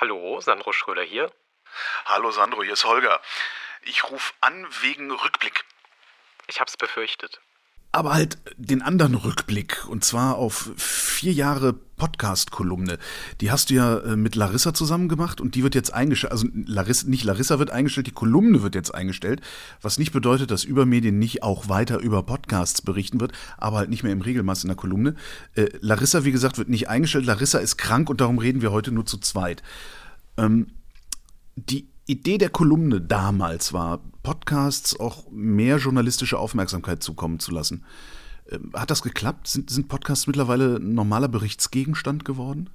Hallo, Sandro Schröder hier. Hallo Sandro, hier ist Holger. Ich rufe an wegen Rückblick. Ich hab's befürchtet. Aber halt den anderen Rückblick, und zwar auf vier Jahre Podcast-Kolumne. Die hast du ja äh, mit Larissa zusammen gemacht und die wird jetzt eingestellt. Also Larissa, nicht Larissa wird eingestellt, die Kolumne wird jetzt eingestellt. Was nicht bedeutet, dass Übermedien nicht auch weiter über Podcasts berichten wird, aber halt nicht mehr im Regelmaß in der Kolumne. Äh, Larissa, wie gesagt, wird nicht eingestellt. Larissa ist krank und darum reden wir heute nur zu zweit. Ähm, die Idee der Kolumne damals war, Podcasts auch mehr journalistische Aufmerksamkeit zukommen zu lassen. Ähm, hat das geklappt? Sind, sind Podcasts mittlerweile ein normaler Berichtsgegenstand geworden?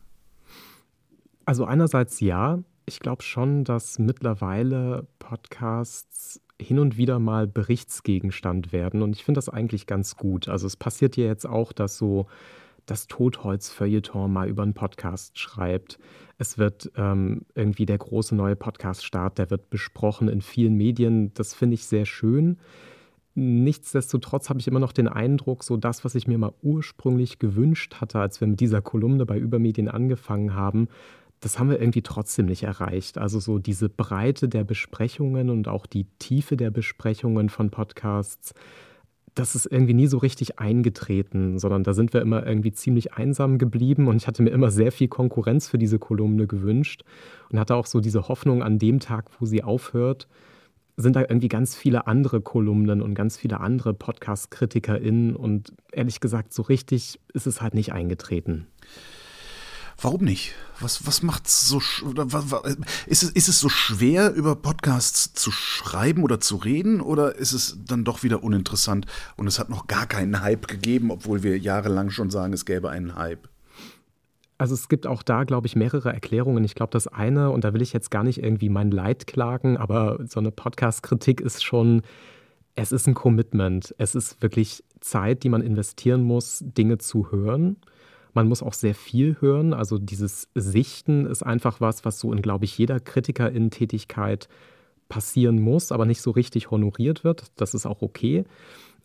Also einerseits ja. Ich glaube schon, dass mittlerweile Podcasts hin und wieder mal Berichtsgegenstand werden. Und ich finde das eigentlich ganz gut. Also es passiert ja jetzt auch, dass so das Totholz-Feuilleton mal über einen Podcast schreibt. Es wird ähm, irgendwie der große neue Podcast-Start, der wird besprochen in vielen Medien. Das finde ich sehr schön. Nichtsdestotrotz habe ich immer noch den Eindruck, so das, was ich mir mal ursprünglich gewünscht hatte, als wir mit dieser Kolumne bei Übermedien angefangen haben, das haben wir irgendwie trotzdem nicht erreicht. Also so diese Breite der Besprechungen und auch die Tiefe der Besprechungen von Podcasts, das ist irgendwie nie so richtig eingetreten, sondern da sind wir immer irgendwie ziemlich einsam geblieben und ich hatte mir immer sehr viel Konkurrenz für diese Kolumne gewünscht und hatte auch so diese Hoffnung an dem Tag, wo sie aufhört, sind da irgendwie ganz viele andere Kolumnen und ganz viele andere Podcast-KritikerInnen und ehrlich gesagt, so richtig ist es halt nicht eingetreten. Warum nicht? Was, was macht's so, ist, es, ist es so schwer, über Podcasts zu schreiben oder zu reden, oder ist es dann doch wieder uninteressant und es hat noch gar keinen Hype gegeben, obwohl wir jahrelang schon sagen, es gäbe einen Hype? Also es gibt auch da, glaube ich, mehrere Erklärungen. Ich glaube, das eine, und da will ich jetzt gar nicht irgendwie mein Leid klagen, aber so eine Podcast-Kritik ist schon, es ist ein Commitment. Es ist wirklich Zeit, die man investieren muss, Dinge zu hören. Man muss auch sehr viel hören. Also dieses Sichten ist einfach was, was so in, glaube ich, jeder Kritikerin-Tätigkeit passieren muss, aber nicht so richtig honoriert wird. Das ist auch okay.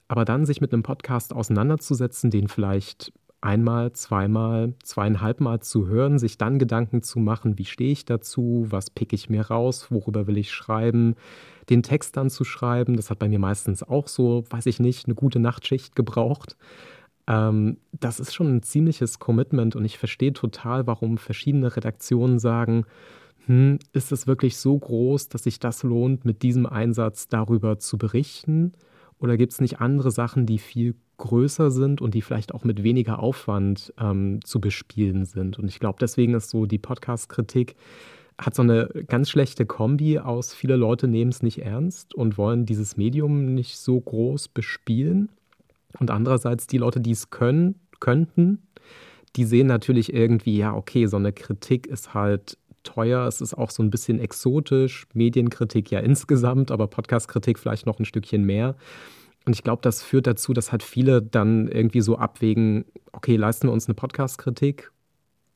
Aber dann sich mit einem Podcast auseinanderzusetzen, den vielleicht einmal, zweimal, zweieinhalbmal zu hören, sich dann Gedanken zu machen, wie stehe ich dazu, was picke ich mir raus, worüber will ich schreiben, den Text dann zu schreiben. Das hat bei mir meistens auch so, weiß ich nicht, eine gute Nachtschicht gebraucht. Ähm, das ist schon ein ziemliches Commitment und ich verstehe total, warum verschiedene Redaktionen sagen, hm, ist es wirklich so groß, dass sich das lohnt, mit diesem Einsatz darüber zu berichten? Oder gibt es nicht andere Sachen, die viel größer sind und die vielleicht auch mit weniger Aufwand ähm, zu bespielen sind? Und ich glaube, deswegen ist so die Podcast-Kritik hat so eine ganz schlechte Kombi aus, viele Leute nehmen es nicht ernst und wollen dieses Medium nicht so groß bespielen. Und andererseits die Leute, die es können, könnten, die sehen natürlich irgendwie, ja, okay, so eine Kritik ist halt teuer, es ist auch so ein bisschen exotisch, Medienkritik ja insgesamt, aber Podcastkritik vielleicht noch ein Stückchen mehr. Und ich glaube, das führt dazu, dass halt viele dann irgendwie so abwägen, okay, leisten wir uns eine Podcastkritik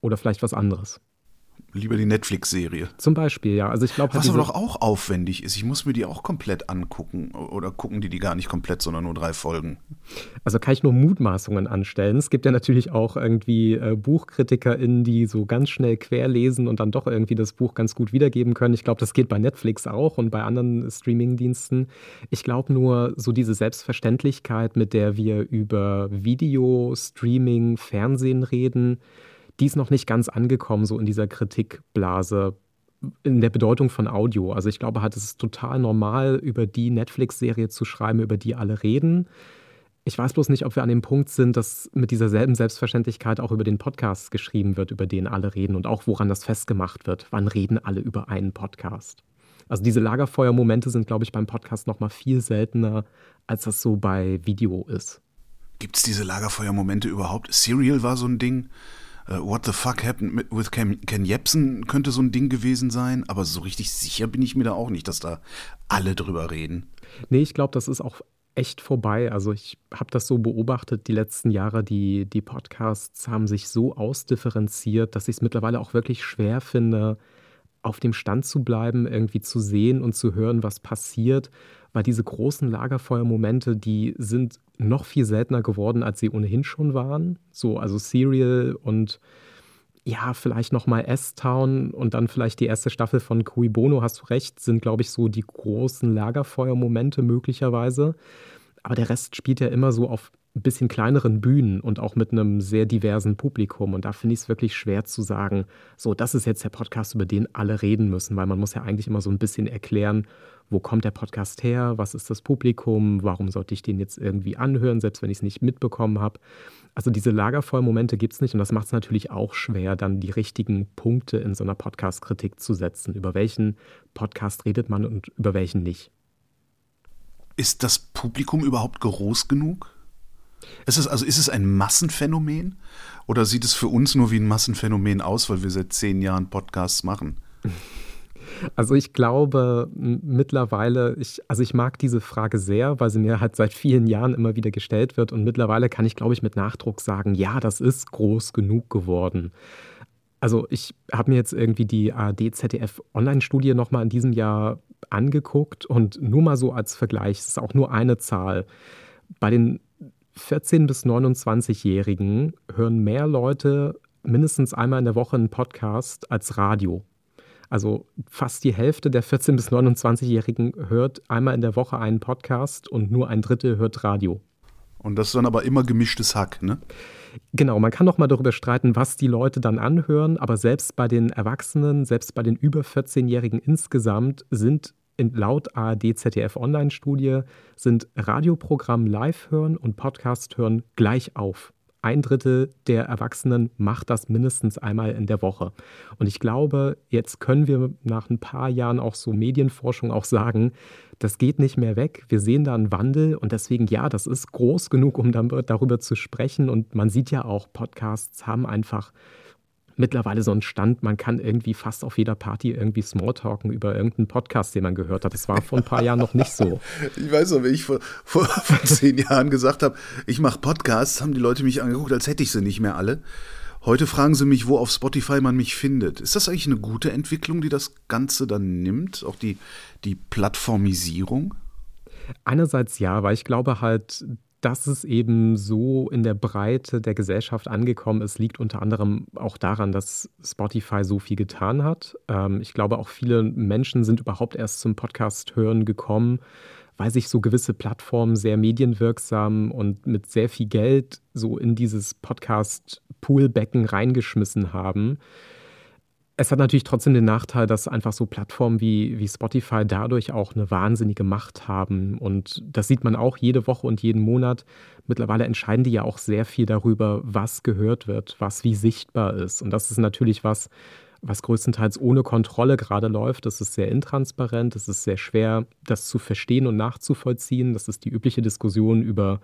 oder vielleicht was anderes lieber die Netflix-Serie. Zum Beispiel, ja. Also ich glaube, was aber doch auch aufwendig ist. Ich muss mir die auch komplett angucken oder gucken die die gar nicht komplett, sondern nur drei Folgen. Also kann ich nur Mutmaßungen anstellen. Es gibt ja natürlich auch irgendwie äh, BuchkritikerInnen, die so ganz schnell querlesen und dann doch irgendwie das Buch ganz gut wiedergeben können. Ich glaube, das geht bei Netflix auch und bei anderen Streaming-Diensten. Ich glaube nur, so diese Selbstverständlichkeit, mit der wir über Video, Streaming, Fernsehen reden, die ist noch nicht ganz angekommen, so in dieser Kritikblase in der Bedeutung von Audio. Also ich glaube halt, es ist total normal, über die Netflix-Serie zu schreiben, über die alle reden. Ich weiß bloß nicht, ob wir an dem Punkt sind, dass mit dieser selben Selbstverständlichkeit auch über den Podcast geschrieben wird, über den alle reden und auch woran das festgemacht wird. Wann reden alle über einen Podcast? Also diese Lagerfeuermomente sind, glaube ich, beim Podcast noch mal viel seltener, als das so bei Video ist. Gibt es diese Lagerfeuermomente überhaupt? Serial war so ein Ding. Uh, What the fuck happened with Ken, Ken Jebsen könnte so ein Ding gewesen sein, aber so richtig sicher bin ich mir da auch nicht, dass da alle drüber reden. Nee, ich glaube, das ist auch echt vorbei. Also ich habe das so beobachtet die letzten Jahre. Die, die Podcasts haben sich so ausdifferenziert, dass ich es mittlerweile auch wirklich schwer finde, auf dem Stand zu bleiben, irgendwie zu sehen und zu hören, was passiert. Weil diese großen Lagerfeuermomente, die sind noch viel seltener geworden, als sie ohnehin schon waren. So, also Serial und ja, vielleicht nochmal S-Town und dann vielleicht die erste Staffel von Cui Bono, hast du recht, sind, glaube ich, so die großen Lagerfeuermomente möglicherweise. Aber der Rest spielt ja immer so auf ein bisschen kleineren Bühnen und auch mit einem sehr diversen Publikum. Und da finde ich es wirklich schwer zu sagen, so, das ist jetzt der Podcast, über den alle reden müssen, weil man muss ja eigentlich immer so ein bisschen erklären, wo kommt der Podcast her, was ist das Publikum, warum sollte ich den jetzt irgendwie anhören, selbst wenn ich es nicht mitbekommen habe. Also diese Lagerfeuermomente gibt es nicht und das macht es natürlich auch schwer, dann die richtigen Punkte in so einer Podcast-Kritik zu setzen. Über welchen Podcast redet man und über welchen nicht. Ist das Publikum überhaupt groß genug? Ist es, also ist es ein Massenphänomen oder sieht es für uns nur wie ein Massenphänomen aus, weil wir seit zehn Jahren Podcasts machen? Also ich glaube mittlerweile, ich, also ich mag diese Frage sehr, weil sie mir halt seit vielen Jahren immer wieder gestellt wird und mittlerweile kann ich, glaube ich, mit Nachdruck sagen, ja, das ist groß genug geworden. Also ich habe mir jetzt irgendwie die ARD-ZDF-Online-Studie nochmal in diesem Jahr angeguckt und nur mal so als Vergleich, es ist auch nur eine Zahl. Bei den 14- bis 29-Jährigen hören mehr Leute mindestens einmal in der Woche einen Podcast als Radio. Also fast die Hälfte der 14- bis 29-Jährigen hört einmal in der Woche einen Podcast und nur ein Drittel hört Radio. Und das ist dann aber immer gemischtes Hack, ne? Genau, man kann noch mal darüber streiten, was die Leute dann anhören, aber selbst bei den Erwachsenen, selbst bei den über 14-Jährigen insgesamt sind laut ARD ZDF Online-Studie sind Radioprogramm live hören und Podcast hören gleich auf ein Drittel der Erwachsenen macht das mindestens einmal in der Woche. Und ich glaube, jetzt können wir nach ein paar Jahren auch so Medienforschung auch sagen, das geht nicht mehr weg. Wir sehen da einen Wandel und deswegen, ja, das ist groß genug, um darüber zu sprechen. Und man sieht ja auch, Podcasts haben einfach mittlerweile so ein Stand, man kann irgendwie fast auf jeder Party irgendwie Smalltalken über irgendeinen Podcast, den man gehört hat. Das war vor ein paar Jahren noch nicht so. Ich weiß noch, wenn ich vor, vor, vor zehn Jahren gesagt habe, ich mache Podcasts, haben die Leute mich angeguckt, als hätte ich sie nicht mehr alle. Heute fragen sie mich, wo auf Spotify man mich findet. Ist das eigentlich eine gute Entwicklung, die das Ganze dann nimmt? Auch die, die Plattformisierung? Einerseits ja, weil ich glaube halt, dass es eben so in der Breite der Gesellschaft angekommen ist, liegt unter anderem auch daran, dass Spotify so viel getan hat. Ähm, ich glaube, auch viele Menschen sind überhaupt erst zum Podcast hören gekommen, weil sich so gewisse Plattformen sehr medienwirksam und mit sehr viel Geld so in dieses Podcast-Poolbecken reingeschmissen haben. Es hat natürlich trotzdem den Nachteil, dass einfach so Plattformen wie, wie Spotify dadurch auch eine wahnsinnige Macht haben. Und das sieht man auch jede Woche und jeden Monat. Mittlerweile entscheiden die ja auch sehr viel darüber, was gehört wird, was wie sichtbar ist. Und das ist natürlich was, was größtenteils ohne Kontrolle gerade läuft. Das ist sehr intransparent, es ist sehr schwer, das zu verstehen und nachzuvollziehen. Das ist die übliche Diskussion über,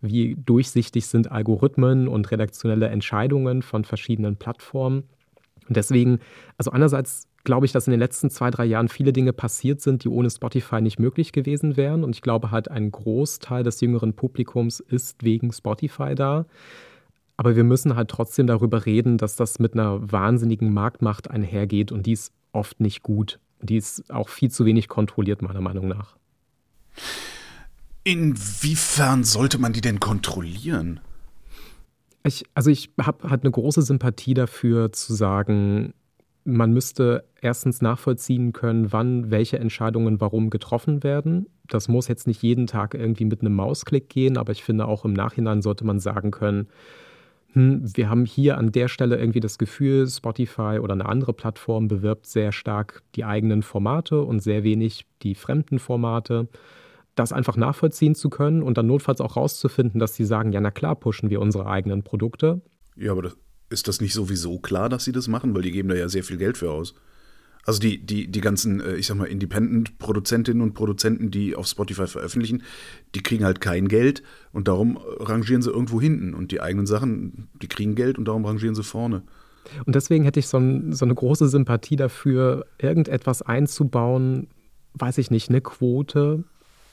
wie durchsichtig sind Algorithmen und redaktionelle Entscheidungen von verschiedenen Plattformen. Und deswegen, also einerseits glaube ich, dass in den letzten zwei, drei Jahren viele Dinge passiert sind, die ohne Spotify nicht möglich gewesen wären. Und ich glaube halt, ein Großteil des jüngeren Publikums ist wegen Spotify da. Aber wir müssen halt trotzdem darüber reden, dass das mit einer wahnsinnigen Marktmacht einhergeht und die ist oft nicht gut. Die ist auch viel zu wenig kontrolliert, meiner Meinung nach. Inwiefern sollte man die denn kontrollieren? Ich, also ich habe halt eine große Sympathie dafür zu sagen, man müsste erstens nachvollziehen können, wann welche Entscheidungen warum getroffen werden. Das muss jetzt nicht jeden Tag irgendwie mit einem Mausklick gehen, aber ich finde auch im Nachhinein sollte man sagen können, hm, wir haben hier an der Stelle irgendwie das Gefühl, Spotify oder eine andere Plattform bewirbt sehr stark die eigenen Formate und sehr wenig die fremden Formate das einfach nachvollziehen zu können und dann notfalls auch rauszufinden, dass sie sagen, ja, na klar, pushen wir unsere eigenen Produkte. Ja, aber das, ist das nicht sowieso klar, dass sie das machen? Weil die geben da ja sehr viel Geld für aus. Also die, die, die ganzen, äh, ich sag mal, Independent-Produzentinnen und Produzenten, die auf Spotify veröffentlichen, die kriegen halt kein Geld und darum rangieren sie irgendwo hinten. Und die eigenen Sachen, die kriegen Geld und darum rangieren sie vorne. Und deswegen hätte ich so, ein, so eine große Sympathie dafür, irgendetwas einzubauen, weiß ich nicht, eine Quote,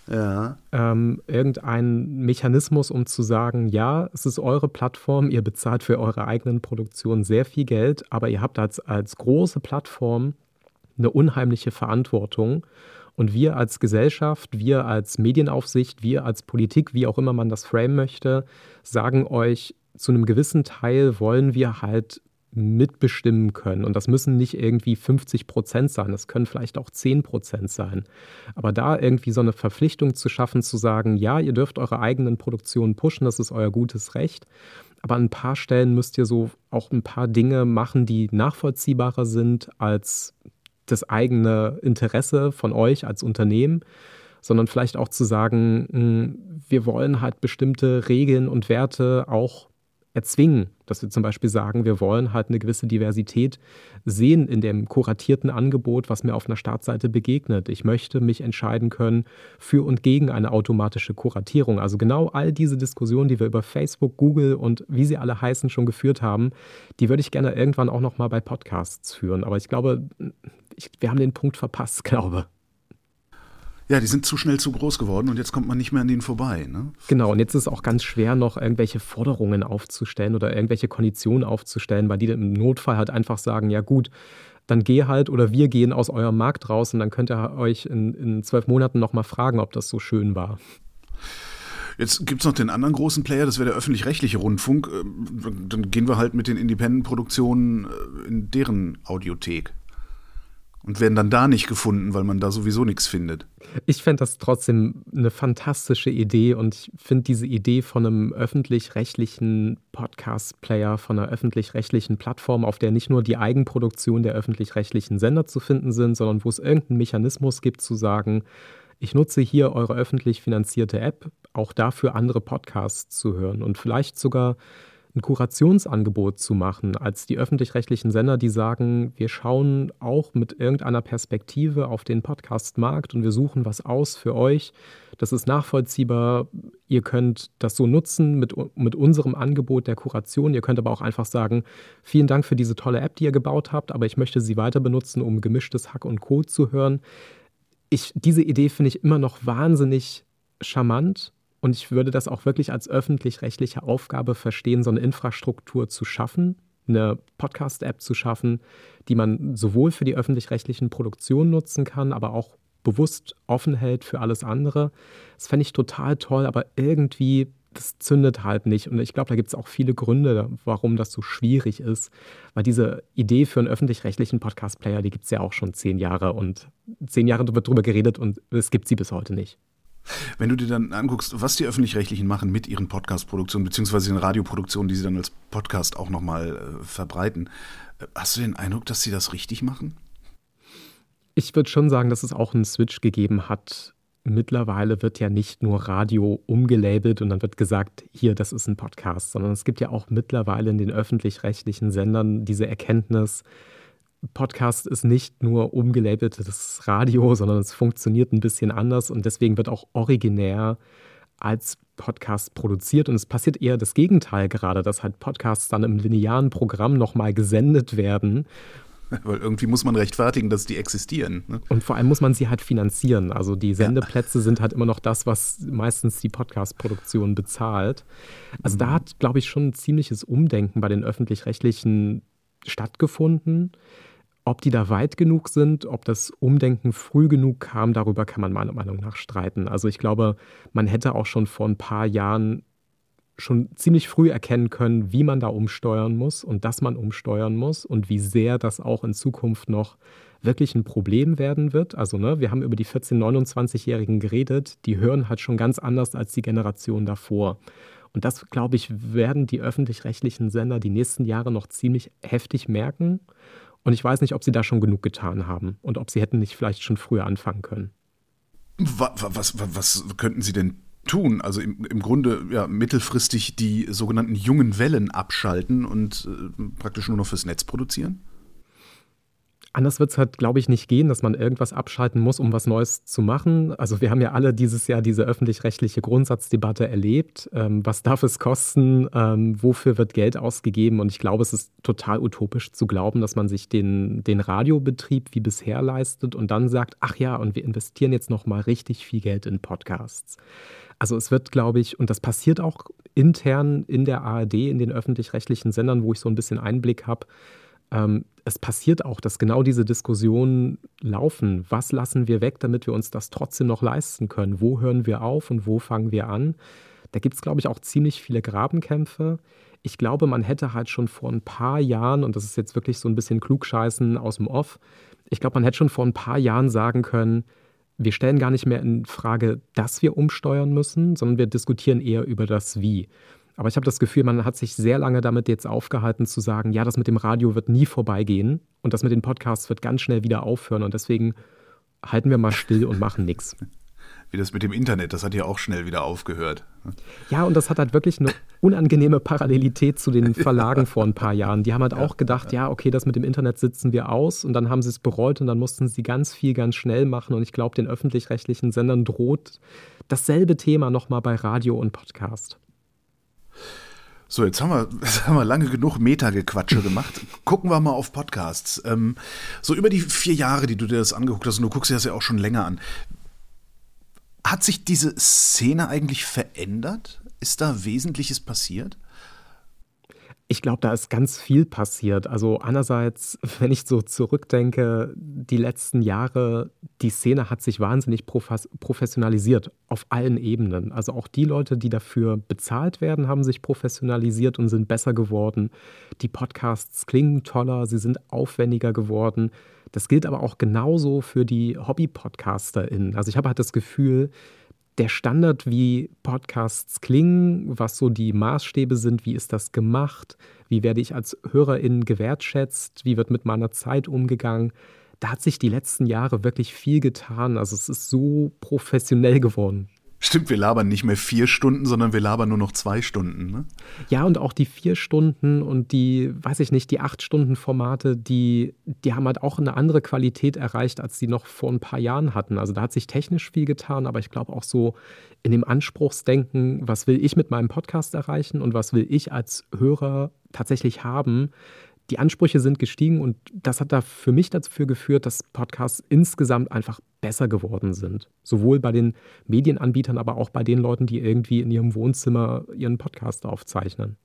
ja. ähm, irgendeinen Mechanismus, um zu sagen, ja, es ist eure Plattform, ihr bezahlt für eure eigenen Produktionen sehr viel Geld, aber ihr habt als, als große Plattform eine unheimliche Verantwortung. Und wir als Gesellschaft, wir als Medienaufsicht, wir als Politik, wie auch immer man das frame möchte, sagen euch, zu einem gewissen Teil wollen wir halt mitbestimmen können. Und das müssen nicht irgendwie 50 Prozent sein, das können vielleicht auch 10 Prozent sein. Aber da irgendwie so eine Verpflichtung zu schaffen, zu sagen, ja, ihr dürft eure eigenen Produktionen pushen, das ist euer gutes Recht. Aber an ein paar Stellen müsst ihr so auch ein paar Dinge machen, die nachvollziehbarer sind als das eigene Interesse von euch als Unternehmen, sondern vielleicht auch zu sagen, hm, wir wollen halt bestimmte Regeln und Werte auch erzwingen, dass wir zum Beispiel sagen, wir wollen halt eine gewisse Diversität sehen in dem kuratierten Angebot, was mir auf einer Startseite begegnet. Ich möchte mich entscheiden können für und gegen eine automatische Kuratierung. Also genau all diese Diskussionen, die wir über Facebook, Google und wie sie alle heißen schon geführt haben, die würde ich gerne irgendwann auch noch mal bei Podcasts führen. Aber ich glaube, ich, wir haben den Punkt verpasst, glaube. Ja, die sind zu schnell zu groß geworden und jetzt kommt man nicht mehr an denen vorbei. Ne? Genau, und jetzt ist es auch ganz schwer, noch irgendwelche Forderungen aufzustellen oder irgendwelche Konditionen aufzustellen, weil die im Notfall halt einfach sagen, ja gut, dann geh halt oder wir gehen aus eurem Markt raus und dann könnt ihr euch in, in zwölf Monaten nochmal fragen, ob das so schön war. Jetzt gibt es noch den anderen großen Player, das wäre der öffentlich-rechtliche Rundfunk. Ähm, dann gehen wir halt mit den Independent-Produktionen äh, in deren Audiothek und werden dann da nicht gefunden, weil man da sowieso nichts findet. Ich fände das trotzdem eine fantastische Idee und ich finde diese Idee von einem öffentlich-rechtlichen Podcast-Player, von einer öffentlich-rechtlichen Plattform, auf der nicht nur die Eigenproduktion der öffentlich-rechtlichen Sender zu finden sind, sondern wo es irgendeinen Mechanismus gibt zu sagen, ich nutze hier eure öffentlich finanzierte App, auch dafür andere Podcasts zu hören und vielleicht sogar ein Kurationsangebot zu machen, als die öffentlich-rechtlichen Sender, die sagen, wir schauen auch mit irgendeiner Perspektive auf den Podcast-Markt und wir suchen was aus für euch. Das ist nachvollziehbar. Ihr könnt das so nutzen mit, mit unserem Angebot der Kuration. Ihr könnt aber auch einfach sagen, vielen Dank für diese tolle App, die ihr gebaut habt, aber ich möchte sie weiter benutzen, um gemischtes Hack und Code zu hören. Ich, diese Idee finde ich immer noch wahnsinnig charmant und ich würde das auch wirklich als öffentlich-rechtliche Aufgabe verstehen, so eine Infrastruktur zu schaffen, eine Podcast-App zu schaffen, die man sowohl für die öffentlich-rechtlichen Produktionen nutzen kann, aber auch bewusst offen hält für alles andere. Das fände ich total toll, aber irgendwie, das zündet halt nicht. Und ich glaube, da gibt es auch viele Gründe, warum das so schwierig ist. Weil diese Idee für einen öffentlich-rechtlichen Podcast-Player, die gibt es ja auch schon zehn Jahre. Und zehn Jahre wird darüber geredet und es gibt sie bis heute nicht. Wenn du dir dann anguckst, was die Öffentlich-Rechtlichen machen mit ihren Podcast-Produktionen, beziehungsweise den Radioproduktionen, die sie dann als Podcast auch nochmal äh, verbreiten, äh, hast du den Eindruck, dass sie das richtig machen? Ich würde schon sagen, dass es auch einen Switch gegeben hat. Mittlerweile wird ja nicht nur Radio umgelabelt und dann wird gesagt, hier, das ist ein Podcast, sondern es gibt ja auch mittlerweile in den öffentlich-rechtlichen Sendern diese Erkenntnis, Podcast ist nicht nur umgelabeltes Radio, sondern es funktioniert ein bisschen anders und deswegen wird auch originär als Podcast produziert und es passiert eher das Gegenteil gerade, dass halt Podcasts dann im linearen Programm nochmal gesendet werden. Weil irgendwie muss man rechtfertigen, dass die existieren. Ne? Und vor allem muss man sie halt finanzieren. Also die Sendeplätze ja. sind halt immer noch das, was meistens die Podcast-Produktion bezahlt. Also mhm. da hat, glaube ich, schon ein ziemliches Umdenken bei den öffentlich-rechtlichen stattgefunden. Ob die da weit genug sind, ob das Umdenken früh genug kam, darüber kann man meiner Meinung nach streiten. Also ich glaube, man hätte auch schon vor ein paar Jahren schon ziemlich früh erkennen können, wie man da umsteuern muss und dass man umsteuern muss und wie sehr das auch in Zukunft noch wirklich ein Problem werden wird. Also ne, wir haben über die 14-, 29-Jährigen geredet, die hören halt schon ganz anders als die Generation davor. Und das, glaube ich, werden die öffentlich-rechtlichen Sender die nächsten Jahre noch ziemlich heftig merken. Und ich weiß nicht, ob sie da schon genug getan haben und ob sie hätten nicht vielleicht schon früher anfangen können. Was, was, was, könnten sie denn tun? Also im, im Grunde ja, mittelfristig die sogenannten jungen Wellen abschalten und äh, praktisch nur noch fürs Netz produzieren? Anders wird es halt, glaube ich, nicht gehen, dass man irgendwas abschalten muss, um was Neues zu machen. Also wir haben ja alle dieses Jahr diese öffentlich-rechtliche Grundsatzdebatte erlebt. Ähm, was darf es kosten? Ähm, wofür wird Geld ausgegeben? Und ich glaube, es ist total utopisch zu glauben, dass man sich den, den Radiobetrieb wie bisher leistet und dann sagt, ach ja, und wir investieren jetzt noch mal richtig viel Geld in Podcasts. Also es wird, glaube ich, und das passiert auch intern in der ARD, in den öffentlich-rechtlichen Sendern, wo ich so ein bisschen Einblick habe, ähm, es passiert auch, dass genau diese Diskussionen laufen. Was lassen wir weg, damit wir uns das trotzdem noch leisten können? Wo hören wir auf und wo fangen wir an? Da gibt es, glaube ich, auch ziemlich viele Grabenkämpfe. ich glaube, man hätte halt schon vor ein paar Jahren, und das ist jetzt wirklich so ein bisschen Klugscheißen aus dem Off, ich glaube, man hätte schon vor ein paar Jahren sagen können, wir stellen gar nicht mehr in Frage, dass wir umsteuern müssen, sondern wir diskutieren eher über das Wie. Aber ich habe das Gefühl, man hat sich sehr lange damit jetzt aufgehalten zu sagen, ja, das mit dem Radio wird nie vorbeigehen und das mit den Podcasts wird ganz schnell wieder aufhören und deswegen halten wir mal still und machen nichts. Wie das mit dem Internet, das hat ja auch schnell wieder aufgehört. Ja, und das hat halt wirklich eine unangenehme Parallelität zu den Verlagen vor ein paar Jahren. Die haben halt ja, auch gedacht, ja. ja, okay, das mit dem Internet sitzen wir aus und dann haben sie es bereut und dann mussten sie ganz viel ganz schnell machen und ich glaube, den öffentlich-rechtlichen Sendern droht dasselbe Thema nochmal bei Radio und Podcast. So, jetzt haben wir, jetzt haben wir lange genug Meta-Gequatsche gemacht. Gucken wir mal auf Podcasts. Ähm, so über die vier Jahre, die du dir das angeguckt hast, und du guckst dir das ja auch schon länger an. Hat sich diese Szene eigentlich verändert? Ist da Wesentliches passiert? Ich glaube, da ist ganz viel passiert. Also einerseits, wenn ich so zurückdenke, die letzten Jahre, die Szene hat sich wahnsinnig professionalisiert auf allen Ebenen. Also auch die Leute, die dafür bezahlt werden, haben sich professionalisiert und sind besser geworden. Die Podcasts klingen toller, sie sind aufwendiger geworden. Das gilt aber auch genauso für die Hobby-PodcasterInnen. Also ich habe halt das Gefühl, der Standard, wie Podcasts klingen, was so die Maßstäbe sind, wie ist das gemacht, wie werde ich als Hörerin gewertschätzt, wie wird mit meiner Zeit umgegangen. Da hat sich die letzten Jahre wirklich viel getan. Also es ist so professionell geworden. Stimmt, wir labern nicht mehr vier Stunden, sondern wir labern nur noch zwei Stunden. Ne? Ja, und auch die vier Stunden und die, weiß ich nicht, die acht Stunden Formate, die, die haben halt auch eine andere Qualität erreicht, als die noch vor ein paar Jahren hatten. Also da hat sich technisch viel getan, aber ich glaube auch so in dem Anspruchsdenken, was will ich mit meinem Podcast erreichen und was will ich als Hörer tatsächlich haben, die Ansprüche sind gestiegen und das hat da für mich dafür geführt, dass Podcasts insgesamt einfach besser geworden sind. Sowohl bei den Medienanbietern, aber auch bei den Leuten, die irgendwie in ihrem Wohnzimmer ihren Podcast aufzeichnen.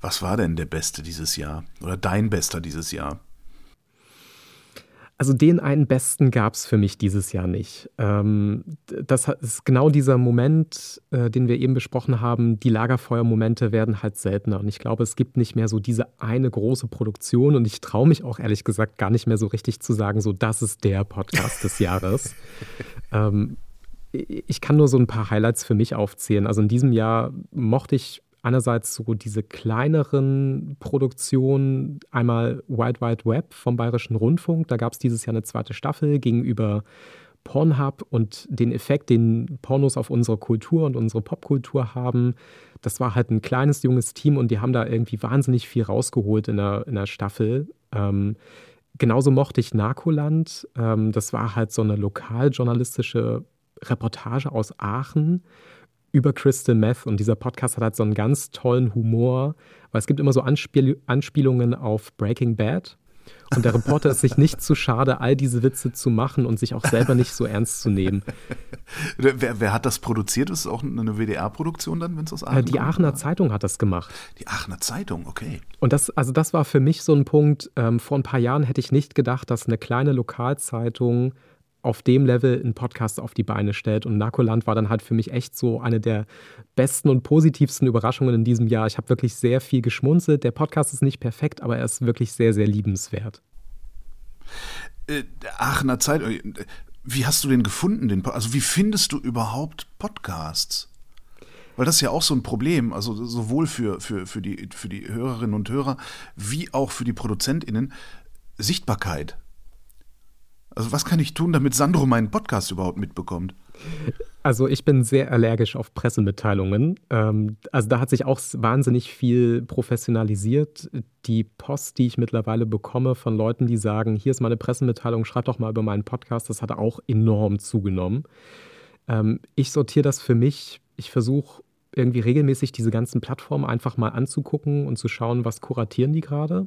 Was war denn der Beste dieses Jahr oder dein Bester dieses Jahr? Also den einen besten gab es für mich dieses Jahr nicht. Ähm, das ist genau dieser Moment, äh, den wir eben besprochen haben. Die Lagerfeuermomente werden halt seltener. Und ich glaube, es gibt nicht mehr so diese eine große Produktion. Und ich traue mich auch ehrlich gesagt gar nicht mehr so richtig zu sagen, so das ist der Podcast des Jahres. ähm, ich kann nur so ein paar Highlights für mich aufzählen. Also in diesem Jahr mochte ich einerseits so diese kleineren Produktionen, einmal Wild Wide Web vom Bayerischen Rundfunk, da gab es dieses Jahr eine zweite Staffel gegenüber Pornhub und den Effekt, den Pornos auf unsere Kultur und unsere Popkultur haben. Das war halt ein kleines, junges Team und die haben da irgendwie wahnsinnig viel rausgeholt in der, in der Staffel. Ähm, genauso mochte ich Narkoland. Ähm, das war halt so eine lokaljournalistische Reportage aus Aachen über Crystal Meth und dieser Podcast hat halt so einen ganz tollen Humor, weil es gibt immer so Anspiel Anspielungen auf Breaking Bad und der Reporter ist sich nicht zu schade, all diese Witze zu machen und sich auch selber nicht so ernst zu nehmen. Wer, wer hat das produziert? Ist es auch eine WDR-Produktion dann, wenn es aus Aachen äh, Die kommt? Aachener Zeitung hat das gemacht. Die Aachener Zeitung, okay. Und das, also das war für mich so ein Punkt, ähm, vor ein paar Jahren hätte ich nicht gedacht, dass eine kleine Lokalzeitung auf dem Level einen Podcast auf die Beine stellt. Und Narkoland war dann halt für mich echt so eine der besten und positivsten Überraschungen in diesem Jahr. Ich habe wirklich sehr viel geschmunzelt. Der Podcast ist nicht perfekt, aber er ist wirklich sehr, sehr liebenswert. Aachener Zeit, äh, wie hast du den gefunden? Den, also wie findest du überhaupt Podcasts? Weil das ist ja auch so ein Problem, also sowohl für, für, für, die, für die Hörerinnen und Hörer wie auch für die ProduzentInnen. Sichtbarkeit. Also was kann ich tun, damit Sandro meinen Podcast überhaupt mitbekommt? Also ich bin sehr allergisch auf Pressemitteilungen. Ähm, also da hat sich auch wahnsinnig viel professionalisiert. Die Post, die ich mittlerweile bekomme von Leuten, die sagen, hier ist meine Pressemitteilung, schreib doch mal über meinen Podcast, das hat auch enorm zugenommen. Ähm, ich sortiere das für mich. Ich versuche irgendwie regelmäßig diese ganzen Plattformen einfach mal anzugucken und zu schauen, was kuratieren die gerade.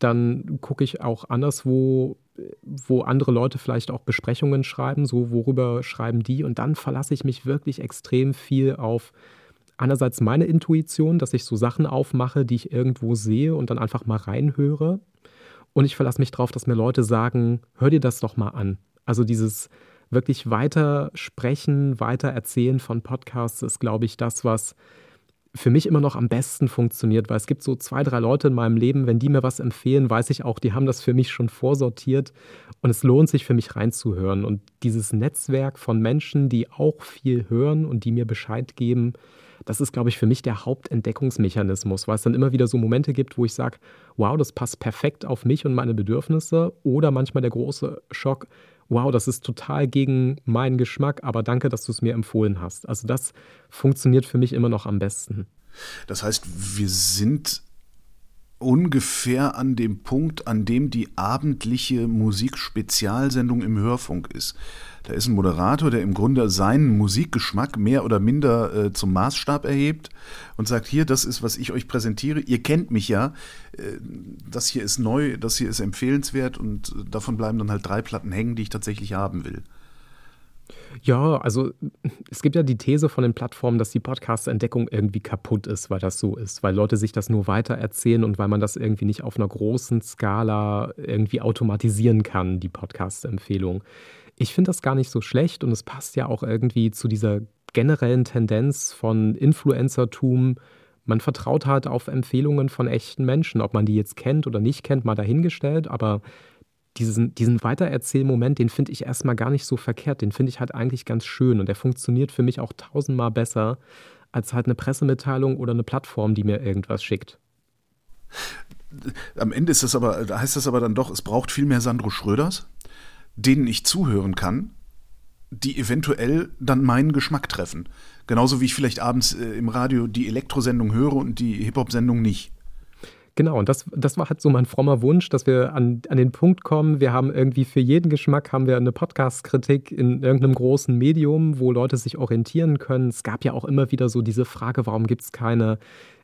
Dann gucke ich auch anderswo wo andere Leute vielleicht auch Besprechungen schreiben, so worüber schreiben die. Und dann verlasse ich mich wirklich extrem viel auf einerseits meine Intuition, dass ich so Sachen aufmache, die ich irgendwo sehe und dann einfach mal reinhöre. Und ich verlasse mich darauf, dass mir Leute sagen, hör dir das doch mal an. Also dieses wirklich weiter sprechen, weiter erzählen von Podcasts ist, glaube ich, das, was für mich immer noch am besten funktioniert, weil es gibt so zwei, drei Leute in meinem Leben, wenn die mir was empfehlen, weiß ich auch, die haben das für mich schon vorsortiert und es lohnt sich für mich reinzuhören. Und dieses Netzwerk von Menschen, die auch viel hören und die mir Bescheid geben, das ist, glaube ich, für mich der Hauptentdeckungsmechanismus, weil es dann immer wieder so Momente gibt, wo ich sage, wow, das passt perfekt auf mich und meine Bedürfnisse. Oder manchmal der große Schock, wow, das ist total gegen meinen Geschmack, aber danke, dass du es mir empfohlen hast. Also das funktioniert für mich immer noch am besten. Das heißt, wir sind ungefähr an dem Punkt, an dem die abendliche Musikspezialsendung im Hörfunk ist. Da ist ein Moderator, der im Grunde seinen Musikgeschmack mehr oder minder äh, zum Maßstab erhebt und sagt, hier, das ist, was ich euch präsentiere. Ihr kennt mich ja. Äh, das hier ist neu, das hier ist empfehlenswert und davon bleiben dann halt drei Platten hängen, die ich tatsächlich haben will. Ja, also es gibt ja die These von den Plattformen, dass die Podcast-Entdeckung irgendwie kaputt ist, weil das so ist, weil Leute sich das nur weiter erzählen und weil man das irgendwie nicht auf einer großen Skala irgendwie automatisieren kann, die Podcast-Empfehlung. Ich finde das gar nicht so schlecht und es passt ja auch irgendwie zu dieser generellen Tendenz von Influencertum. Man vertraut halt auf Empfehlungen von echten Menschen, ob man die jetzt kennt oder nicht kennt, mal dahingestellt, aber diesen, diesen Weitererzählmoment, den finde ich erstmal gar nicht so verkehrt. Den finde ich halt eigentlich ganz schön und der funktioniert für mich auch tausendmal besser als halt eine Pressemitteilung oder eine Plattform, die mir irgendwas schickt. Am Ende ist das aber, heißt das aber dann doch, es braucht viel mehr Sandro Schröders, denen ich zuhören kann, die eventuell dann meinen Geschmack treffen. Genauso wie ich vielleicht abends äh, im Radio die Elektrosendung höre und die Hip-Hop-Sendung nicht. Genau, und das, das war halt so mein frommer Wunsch, dass wir an, an den Punkt kommen, wir haben irgendwie für jeden Geschmack haben wir eine Podcast-Kritik in irgendeinem großen Medium, wo Leute sich orientieren können. Es gab ja auch immer wieder so diese Frage, warum gibt es keine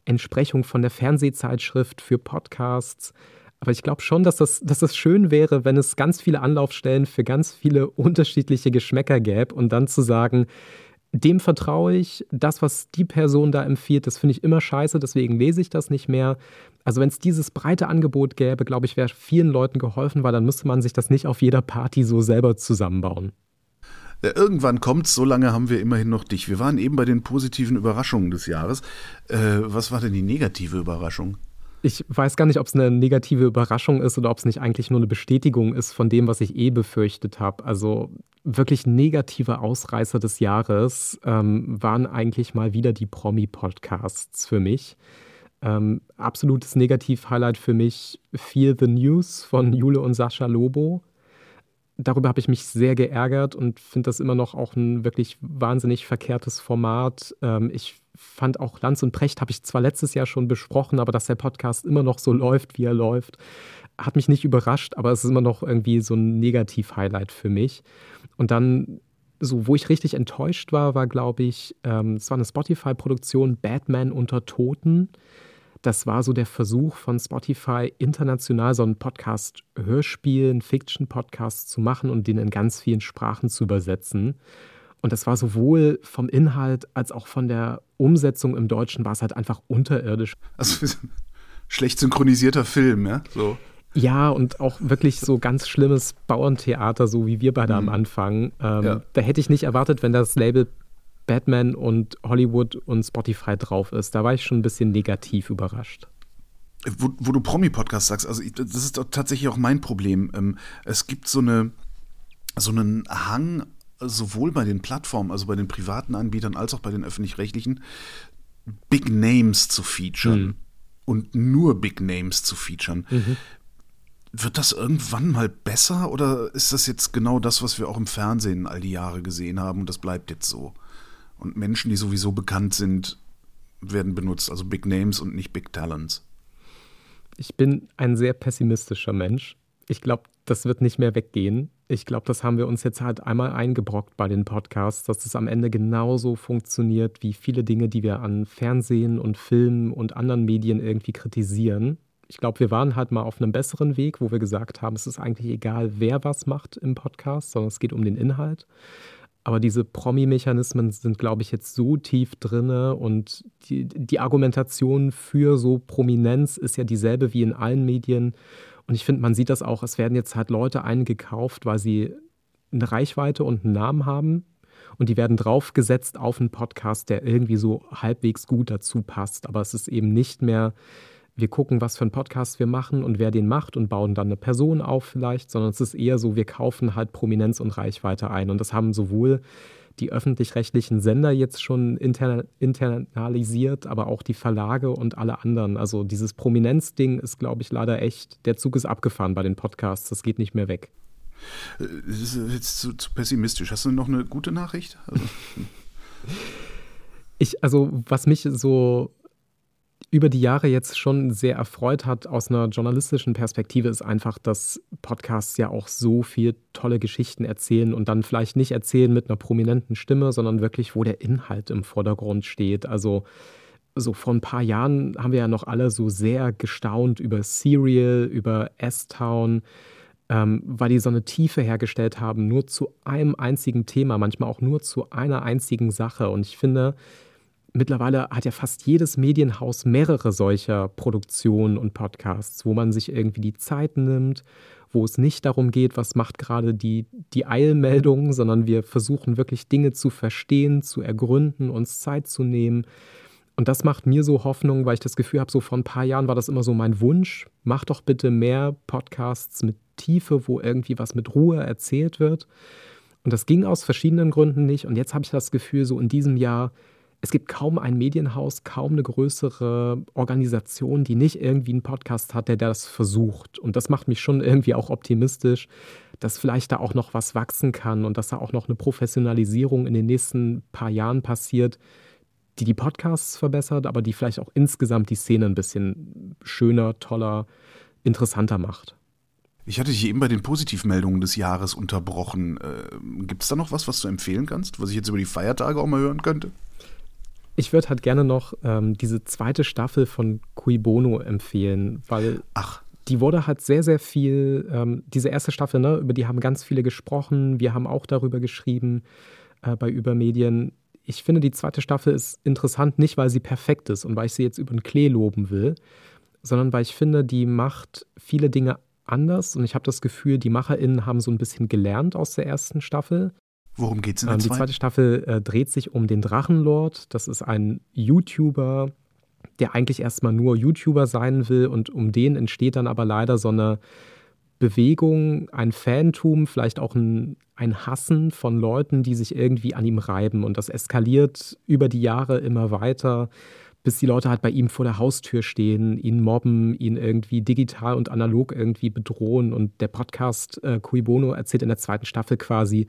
Entsprechung von der Fernsehzeitschrift für Podcasts? Aber ich glaube schon, dass das, dass das schön wäre, wenn es ganz viele Anlaufstellen für ganz viele unterschiedliche Geschmäcker gäbe und dann zu sagen, dem vertraue ich. Das, was die Person da empfiehlt, das finde ich immer scheiße, deswegen lese ich das nicht mehr. Also wenn es dieses breite Angebot gäbe, glaube ich, wäre vielen Leuten geholfen, weil dann müsste man sich das nicht auf jeder Party so selber zusammenbauen. Ja, irgendwann kommt's, so lange haben wir immerhin noch dich. Wir waren eben bei den positiven Überraschungen des Jahres. Äh, was war denn die negative Überraschung? Ich weiß gar nicht, ob es eine negative Überraschung ist oder ob es nicht eigentlich nur eine Bestätigung ist von dem, was ich eh befürchtet habe. Also wirklich negative Ausreißer des Jahres ähm, waren eigentlich mal wieder die Promi-Podcasts für mich. Ähm, absolutes Negativ-Highlight für mich Fear the News von Jule und Sascha Lobo. Darüber habe ich mich sehr geärgert und finde das immer noch auch ein wirklich wahnsinnig verkehrtes Format. Ähm, ich fand auch Lanz und Precht habe ich zwar letztes Jahr schon besprochen, aber dass der Podcast immer noch so läuft, wie er läuft, hat mich nicht überrascht, aber es ist immer noch irgendwie so ein Negativ-Highlight für mich. Und dann, so, wo ich richtig enttäuscht war, war, glaube ich, ähm, es war eine Spotify-Produktion Batman unter Toten. Das war so der Versuch von Spotify, international so einen Podcast-Hörspiel, einen Fiction-Podcast zu machen und den in ganz vielen Sprachen zu übersetzen. Und das war sowohl vom Inhalt als auch von der Umsetzung im Deutschen war es halt einfach unterirdisch. Also schlecht synchronisierter Film, ja? So. Ja, und auch wirklich so ganz schlimmes Bauerntheater, so wie wir beide mhm. am Anfang. Ähm, ja. Da hätte ich nicht erwartet, wenn das Label Batman und Hollywood und Spotify drauf ist. Da war ich schon ein bisschen negativ überrascht. Wo, wo du Promi-Podcast sagst, also ich, das ist tatsächlich auch mein Problem. Ähm, es gibt so eine so einen Hang sowohl bei den Plattformen, also bei den privaten Anbietern als auch bei den öffentlich-rechtlichen, Big Names zu featuren mhm. und nur Big Names zu featuren. Mhm. Wird das irgendwann mal besser oder ist das jetzt genau das, was wir auch im Fernsehen all die Jahre gesehen haben und das bleibt jetzt so? Und Menschen, die sowieso bekannt sind, werden benutzt, also Big Names und nicht Big Talents. Ich bin ein sehr pessimistischer Mensch. Ich glaube, das wird nicht mehr weggehen. Ich glaube, das haben wir uns jetzt halt einmal eingebrockt bei den Podcasts, dass es am Ende genauso funktioniert wie viele Dinge, die wir an Fernsehen und Filmen und anderen Medien irgendwie kritisieren ich glaube, wir waren halt mal auf einem besseren Weg, wo wir gesagt haben, es ist eigentlich egal, wer was macht im Podcast, sondern es geht um den Inhalt. Aber diese Promi-Mechanismen sind, glaube ich, jetzt so tief drinne und die, die Argumentation für so Prominenz ist ja dieselbe wie in allen Medien. Und ich finde, man sieht das auch, es werden jetzt halt Leute eingekauft, weil sie eine Reichweite und einen Namen haben und die werden draufgesetzt auf einen Podcast, der irgendwie so halbwegs gut dazu passt. Aber es ist eben nicht mehr, wir gucken, was für einen Podcast wir machen und wer den macht und bauen dann eine Person auf vielleicht, sondern es ist eher so, wir kaufen halt Prominenz und Reichweite ein. Und das haben sowohl die öffentlich-rechtlichen Sender jetzt schon inter internalisiert, aber auch die Verlage und alle anderen. Also dieses Prominenzding ist, glaube ich, leider echt, der Zug ist abgefahren bei den Podcasts, das geht nicht mehr weg. Das ist jetzt zu, zu pessimistisch. Hast du noch eine gute Nachricht? Also. Ich, also, was mich so über die Jahre jetzt schon sehr erfreut hat aus einer journalistischen Perspektive, ist einfach, dass Podcasts ja auch so viel tolle Geschichten erzählen und dann vielleicht nicht erzählen mit einer prominenten Stimme, sondern wirklich, wo der Inhalt im Vordergrund steht. Also so vor ein paar Jahren haben wir ja noch alle so sehr gestaunt über Serial, über S-Town, ähm, weil die so eine Tiefe hergestellt haben, nur zu einem einzigen Thema, manchmal auch nur zu einer einzigen Sache. Und ich finde, mittlerweile hat ja fast jedes Medienhaus mehrere solcher Produktionen und Podcasts, wo man sich irgendwie die Zeit nimmt, wo es nicht darum geht, was macht gerade die, die Eilmeldung, sondern wir versuchen wirklich Dinge zu verstehen, zu ergründen, uns Zeit zu nehmen. Und das macht mir so Hoffnung, weil ich das Gefühl habe, so vor ein paar Jahren war das immer so mein Wunsch, mach doch bitte mehr Podcasts mit Tiefe, wo irgendwie was mit Ruhe erzählt wird. Und das ging aus verschiedenen Gründen nicht. Und jetzt habe ich das Gefühl, so in diesem Jahr, es gibt kaum ein Medienhaus, kaum eine größere Organisation, die nicht irgendwie einen Podcast hat, der das versucht. Und das macht mich schon irgendwie auch optimistisch, dass vielleicht da auch noch was wachsen kann und dass da auch noch eine Professionalisierung in den nächsten paar Jahren passiert, die die Podcasts verbessert, aber die vielleicht auch insgesamt die Szene ein bisschen schöner, toller, interessanter macht. Ich hatte dich eben bei den Positivmeldungen des Jahres unterbrochen. Äh, Gibt es da noch was, was du empfehlen kannst, was ich jetzt über die Feiertage auch mal hören könnte? Ich würde halt gerne noch ähm, diese zweite Staffel von Cui Bono empfehlen, weil Ach. die wurde halt sehr, sehr viel, ähm, diese erste Staffel, ne, über die haben ganz viele gesprochen. Wir haben auch darüber geschrieben äh, bei Übermedien. Ich finde, die zweite Staffel ist interessant, nicht weil sie perfekt ist und weil ich sie jetzt über den Klee loben will, sondern weil ich finde, die macht viele Dinge anders und ich habe das Gefühl, die MacherInnen haben so ein bisschen gelernt aus der ersten Staffel Worum geht es in der ähm, Die zweite Staffel äh, dreht sich um den Drachenlord. Das ist ein YouTuber, der eigentlich erstmal nur YouTuber sein will und um den entsteht dann aber leider so eine Bewegung, ein Fantum, vielleicht auch ein, ein Hassen von Leuten, die sich irgendwie an ihm reiben. Und das eskaliert über die Jahre immer weiter, bis die Leute halt bei ihm vor der Haustür stehen, ihn mobben, ihn irgendwie digital und analog irgendwie bedrohen. Und der Podcast äh, Cui Bono erzählt in der zweiten Staffel quasi,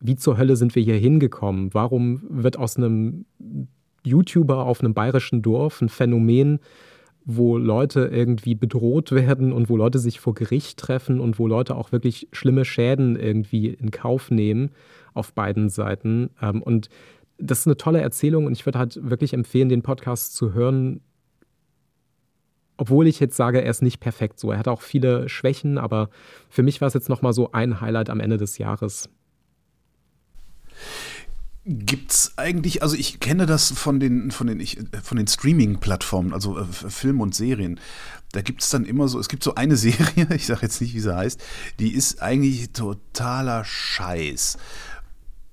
wie zur Hölle sind wir hier hingekommen? Warum wird aus einem YouTuber auf einem bayerischen Dorf ein Phänomen, wo Leute irgendwie bedroht werden und wo Leute sich vor Gericht treffen und wo Leute auch wirklich schlimme Schäden irgendwie in Kauf nehmen auf beiden Seiten. Ähm, und das ist eine tolle Erzählung und ich würde halt wirklich empfehlen, den Podcast zu hören, obwohl ich jetzt sage, er ist nicht perfekt so. Er hat auch viele Schwächen, aber für mich war es jetzt nochmal so ein Highlight am Ende des Jahres. Gibt's eigentlich, also ich kenne das von den, von den, von den Streaming-Plattformen, also äh, Film und Serien. Da gibt es dann immer so, es gibt so eine Serie, ich sage jetzt nicht, wie sie heißt, die ist eigentlich totaler Scheiß.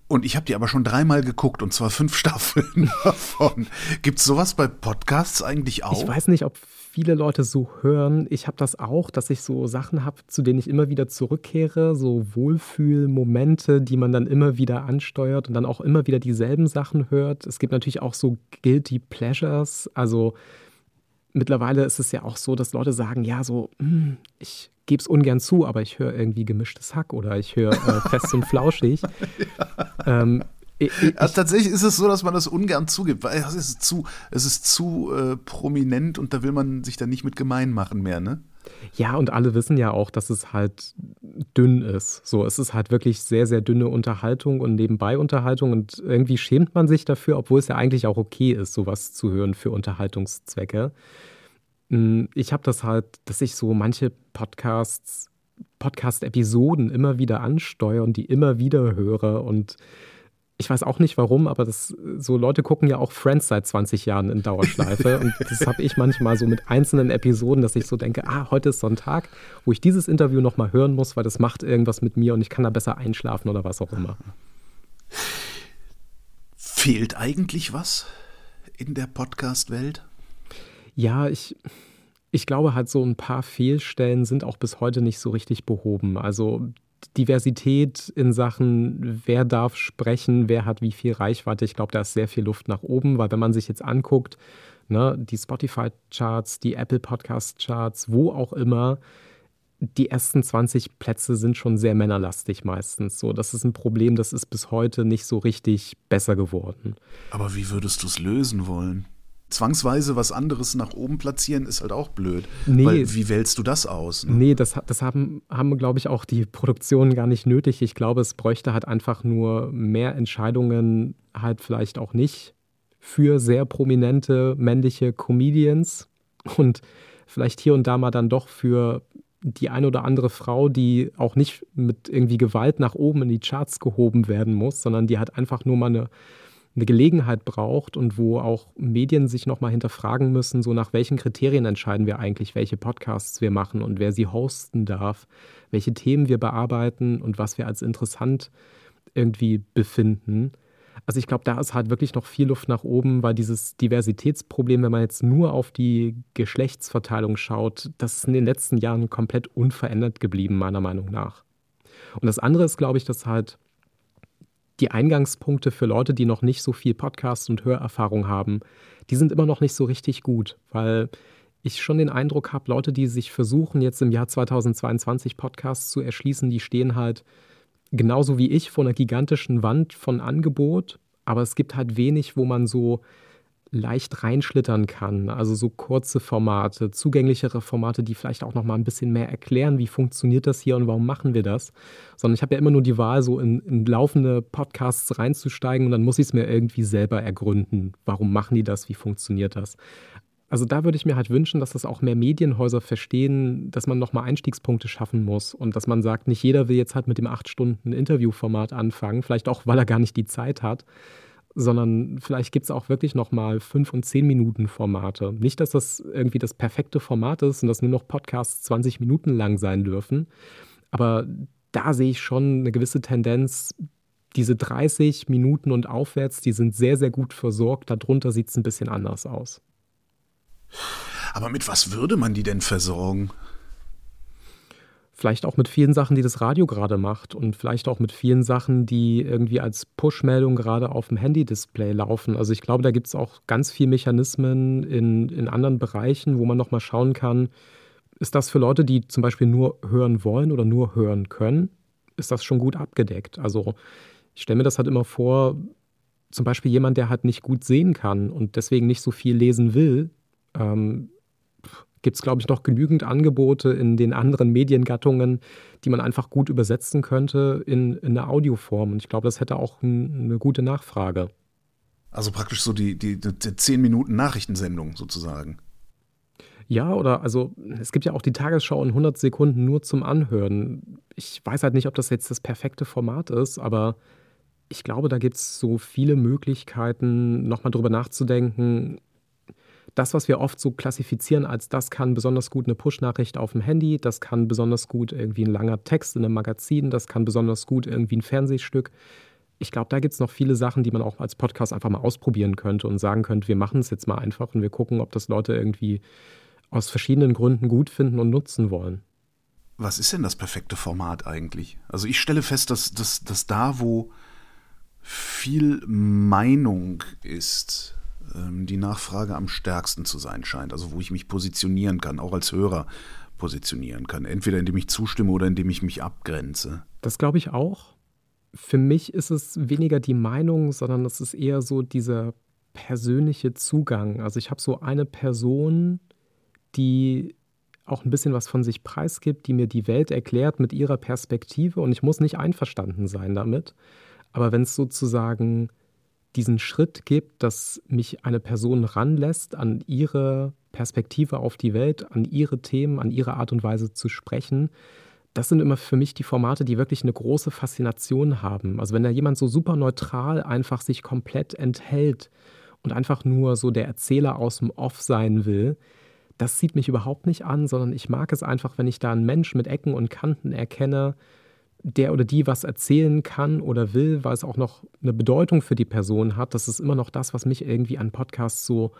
Und ich habe die aber schon dreimal geguckt und zwar fünf Staffeln davon. Gibt es sowas bei Podcasts eigentlich auch? Ich weiß nicht, ob viele Leute so hören. Ich habe das auch, dass ich so Sachen habe, zu denen ich immer wieder zurückkehre, so Wohlfühlmomente, die man dann immer wieder ansteuert und dann auch immer wieder dieselben Sachen hört. Es gibt natürlich auch so Guilty Pleasures. Also mittlerweile ist es ja auch so, dass Leute sagen, ja, so, hm, ich gebe es ungern zu, aber ich höre irgendwie gemischtes Hack oder ich höre äh, fest und flauschig. ja. ähm, ich, also tatsächlich ist es so, dass man das ungern zugibt, weil es ist zu, es ist zu äh, prominent und da will man sich dann nicht mit gemein machen mehr, ne? Ja, und alle wissen ja auch, dass es halt dünn ist. So, es ist halt wirklich sehr, sehr dünne Unterhaltung und nebenbei Unterhaltung und irgendwie schämt man sich dafür, obwohl es ja eigentlich auch okay ist, sowas zu hören für Unterhaltungszwecke. Hm, ich habe das halt, dass ich so manche Podcasts, Podcast-Episoden immer wieder ansteuere und die immer wieder höre und ich weiß auch nicht warum, aber das, so Leute gucken ja auch Friends seit 20 Jahren in Dauerschleife. und das habe ich manchmal so mit einzelnen Episoden, dass ich so denke, ah, heute ist so ein Tag, wo ich dieses Interview nochmal hören muss, weil das macht irgendwas mit mir und ich kann da besser einschlafen oder was auch immer. Fehlt eigentlich was in der Podcast-Welt? Ja, ich, ich glaube halt, so ein paar Fehlstellen sind auch bis heute nicht so richtig behoben. Also Diversität in Sachen, wer darf sprechen, wer hat wie viel Reichweite. Ich glaube, da ist sehr viel Luft nach oben, weil wenn man sich jetzt anguckt, ne, die Spotify-Charts, die Apple Podcast-Charts, wo auch immer, die ersten 20 Plätze sind schon sehr männerlastig meistens. So, das ist ein Problem, das ist bis heute nicht so richtig besser geworden. Aber wie würdest du es lösen wollen? Zwangsweise was anderes nach oben platzieren ist halt auch blöd. Nee, weil wie wählst du das aus? Ne? Nee, das, das haben, haben glaube ich, auch die Produktionen gar nicht nötig. Ich glaube, es bräuchte halt einfach nur mehr Entscheidungen, halt vielleicht auch nicht für sehr prominente männliche Comedians und vielleicht hier und da mal dann doch für die eine oder andere Frau, die auch nicht mit irgendwie Gewalt nach oben in die Charts gehoben werden muss, sondern die halt einfach nur mal eine, eine Gelegenheit braucht und wo auch Medien sich nochmal hinterfragen müssen, so nach welchen Kriterien entscheiden wir eigentlich, welche Podcasts wir machen und wer sie hosten darf, welche Themen wir bearbeiten und was wir als interessant irgendwie befinden. Also ich glaube, da ist halt wirklich noch viel Luft nach oben, weil dieses Diversitätsproblem, wenn man jetzt nur auf die Geschlechtsverteilung schaut, das ist in den letzten Jahren komplett unverändert geblieben, meiner Meinung nach. Und das andere ist, glaube ich, dass halt die Eingangspunkte für Leute, die noch nicht so viel Podcast- und Hörerfahrung haben, die sind immer noch nicht so richtig gut, weil ich schon den Eindruck habe, Leute, die sich versuchen, jetzt im Jahr 2022 Podcasts zu erschließen, die stehen halt genauso wie ich vor einer gigantischen Wand von Angebot, aber es gibt halt wenig, wo man so leicht reinschlittern kann. Also so kurze Formate, zugänglichere Formate, die vielleicht auch noch mal ein bisschen mehr erklären, wie funktioniert das hier und warum machen wir das. Sondern ich habe ja immer nur die Wahl, so in, in laufende Podcasts reinzusteigen und dann muss ich es mir irgendwie selber ergründen. Warum machen die das? Wie funktioniert das? Also da würde ich mir halt wünschen, dass das auch mehr Medienhäuser verstehen, dass man nochmal Einstiegspunkte schaffen muss und dass man sagt, nicht jeder will jetzt halt mit dem acht Stunden Interviewformat anfangen, vielleicht auch, weil er gar nicht die Zeit hat, sondern vielleicht gibt es auch wirklich nochmal fünf und zehn Minuten Formate. Nicht, dass das irgendwie das perfekte Format ist und dass nur noch Podcasts 20 Minuten lang sein dürfen, aber da sehe ich schon eine gewisse Tendenz, diese 30 Minuten und aufwärts, die sind sehr, sehr gut versorgt. Darunter sieht es ein bisschen anders aus. Aber mit was würde man die denn versorgen? Vielleicht auch mit vielen Sachen, die das Radio gerade macht und vielleicht auch mit vielen Sachen, die irgendwie als Push-Meldung gerade auf dem Handy-Display laufen. Also ich glaube, da gibt es auch ganz viele Mechanismen in, in anderen Bereichen, wo man nochmal schauen kann, ist das für Leute, die zum Beispiel nur hören wollen oder nur hören können, ist das schon gut abgedeckt. Also ich stelle mir das halt immer vor, zum Beispiel jemand, der halt nicht gut sehen kann und deswegen nicht so viel lesen will, ähm, gibt es, glaube ich, noch genügend Angebote in den anderen Mediengattungen, die man einfach gut übersetzen könnte in, in eine Audioform. Und ich glaube, das hätte auch ein, eine gute Nachfrage. Also praktisch so die, die, die 10 Minuten Nachrichtensendung sozusagen. Ja, oder also es gibt ja auch die Tagesschau in 100 Sekunden nur zum Anhören. Ich weiß halt nicht, ob das jetzt das perfekte Format ist, aber ich glaube, da gibt es so viele Möglichkeiten, nochmal drüber nachzudenken, das, was wir oft so klassifizieren als das kann besonders gut eine Push-Nachricht auf dem Handy, das kann besonders gut irgendwie ein langer Text in einem Magazin, das kann besonders gut irgendwie ein Fernsehstück. Ich glaube, da gibt es noch viele Sachen, die man auch als Podcast einfach mal ausprobieren könnte und sagen könnte, wir machen es jetzt mal einfach und wir gucken, ob das Leute irgendwie aus verschiedenen Gründen gut finden und nutzen wollen. Was ist denn das perfekte Format eigentlich? Also ich stelle fest, dass, dass, dass da, wo viel Meinung ist, die Nachfrage am stärksten zu sein scheint. Also wo ich mich positionieren kann, auch als Hörer positionieren kann. Entweder indem ich zustimme oder indem ich mich abgrenze. Das glaube ich auch. Für mich ist es weniger die Meinung, sondern es ist eher so dieser persönliche Zugang. Also ich habe so eine Person, die auch ein bisschen was von sich preisgibt, die mir die Welt erklärt mit ihrer Perspektive und ich muss nicht einverstanden sein damit. Aber wenn es sozusagen diesen Schritt gibt, dass mich eine Person ranlässt, an ihre Perspektive auf die Welt, an ihre Themen, an ihre Art und Weise zu sprechen, das sind immer für mich die Formate, die wirklich eine große Faszination haben. Also wenn da jemand so super neutral einfach sich komplett enthält und einfach nur so der Erzähler aus dem Off sein will, das zieht mich überhaupt nicht an, sondern ich mag es einfach, wenn ich da einen Mensch mit Ecken und Kanten erkenne, der oder die was erzählen kann oder will, weil es auch noch eine Bedeutung für die Person hat, das ist immer noch das, was mich irgendwie an Podcasts so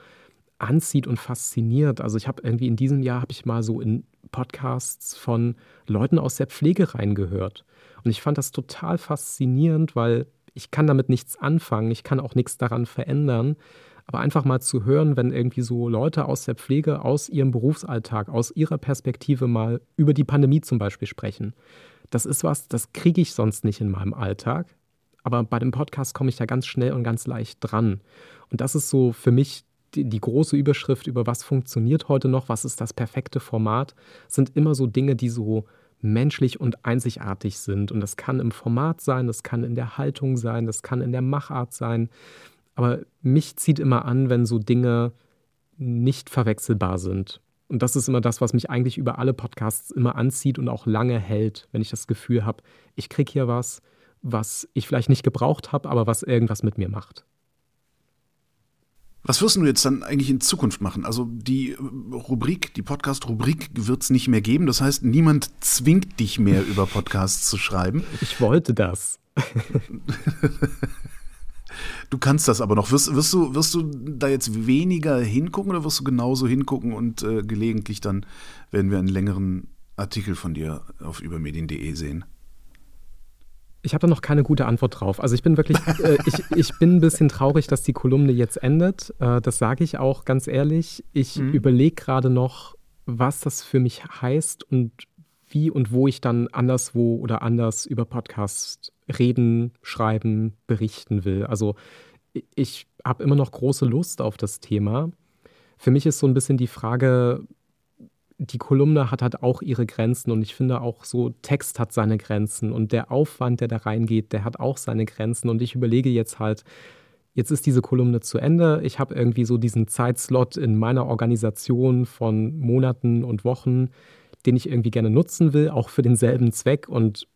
anzieht und fasziniert. Also ich habe irgendwie in diesem Jahr habe ich mal so in Podcasts von Leuten aus der Pflege reingehört und ich fand das total faszinierend, weil ich kann damit nichts anfangen, ich kann auch nichts daran verändern, aber einfach mal zu hören, wenn irgendwie so Leute aus der Pflege, aus ihrem Berufsalltag, aus ihrer Perspektive mal über die Pandemie zum Beispiel sprechen. Das ist was, das kriege ich sonst nicht in meinem Alltag. Aber bei dem Podcast komme ich da ganz schnell und ganz leicht dran. Und das ist so für mich die, die, große Überschrift über was funktioniert heute noch, was ist das perfekte Format, sind immer so Dinge, die so menschlich und einzigartig sind. Und das kann im Format sein, das kann in der Haltung sein, das kann in der Machart sein. Aber mich zieht immer an, wenn so Dinge nicht verwechselbar sind. Und das ist immer das, was mich eigentlich über alle Podcasts immer anzieht und auch lange hält, wenn ich das Gefühl habe, ich kriege hier was, was ich vielleicht nicht gebraucht habe, aber was irgendwas mit mir macht. Was wirst du jetzt dann eigentlich in Zukunft machen? Also die Rubrik, die Podcast-Rubrik wird es nicht mehr geben. Das heißt, niemand zwingt dich mehr über Podcasts zu schreiben. Ich wollte das. du kannst das aber noch. Wirst, wirst, du, wirst du da jetzt weniger hingucken oder wirst du genauso hingucken und äh, gelegentlich dann werden wir einen längeren Artikel von dir auf übermedien.de sehen? Ich habe da noch keine gute Antwort drauf. Also ich bin wirklich, äh, ich, ich bin ein bisschen traurig, dass die Kolumne jetzt endet. Äh, das sage ich auch ganz ehrlich. Ich mhm. überlege gerade noch, was das für mich heißt und wie und wo ich dann anderswo oder anders über Podcasts reden, schreiben, berichten will. Also ich habe immer noch große Lust auf das Thema. Für mich ist so ein bisschen die Frage, die Kolumne hat halt auch ihre Grenzen und ich finde auch so, Text hat seine Grenzen und der Aufwand, der da reingeht, der hat auch seine Grenzen und ich überlege jetzt halt, jetzt ist diese Kolumne zu Ende. Ich habe irgendwie so diesen Zeitslot in meiner Organisation von Monaten und Wochen, den ich irgendwie gerne nutzen will, auch für denselben Zweck und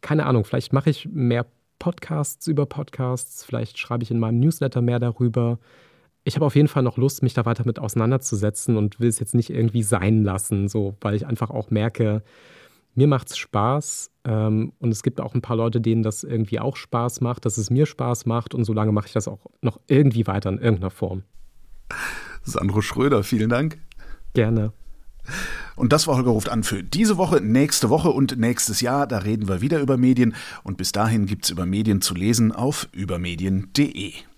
keine Ahnung, vielleicht mache ich mehr Podcasts über Podcasts, vielleicht schreibe ich in meinem Newsletter mehr darüber ich habe auf jeden Fall noch Lust, mich da weiter mit auseinanderzusetzen und will es jetzt nicht irgendwie sein lassen, so, weil ich einfach auch merke, mir macht es Spaß ähm, und es gibt auch ein paar Leute, denen das irgendwie auch Spaß macht, dass es mir Spaß macht und solange mache ich das auch noch irgendwie weiter in irgendeiner Form. Sandro Schröder, vielen Dank. Gerne. Und das war Holger ruft an für diese Woche, nächste Woche und nächstes Jahr. Da reden wir wieder über Medien. Und bis dahin gibt es über Medien zu lesen auf übermedien.de.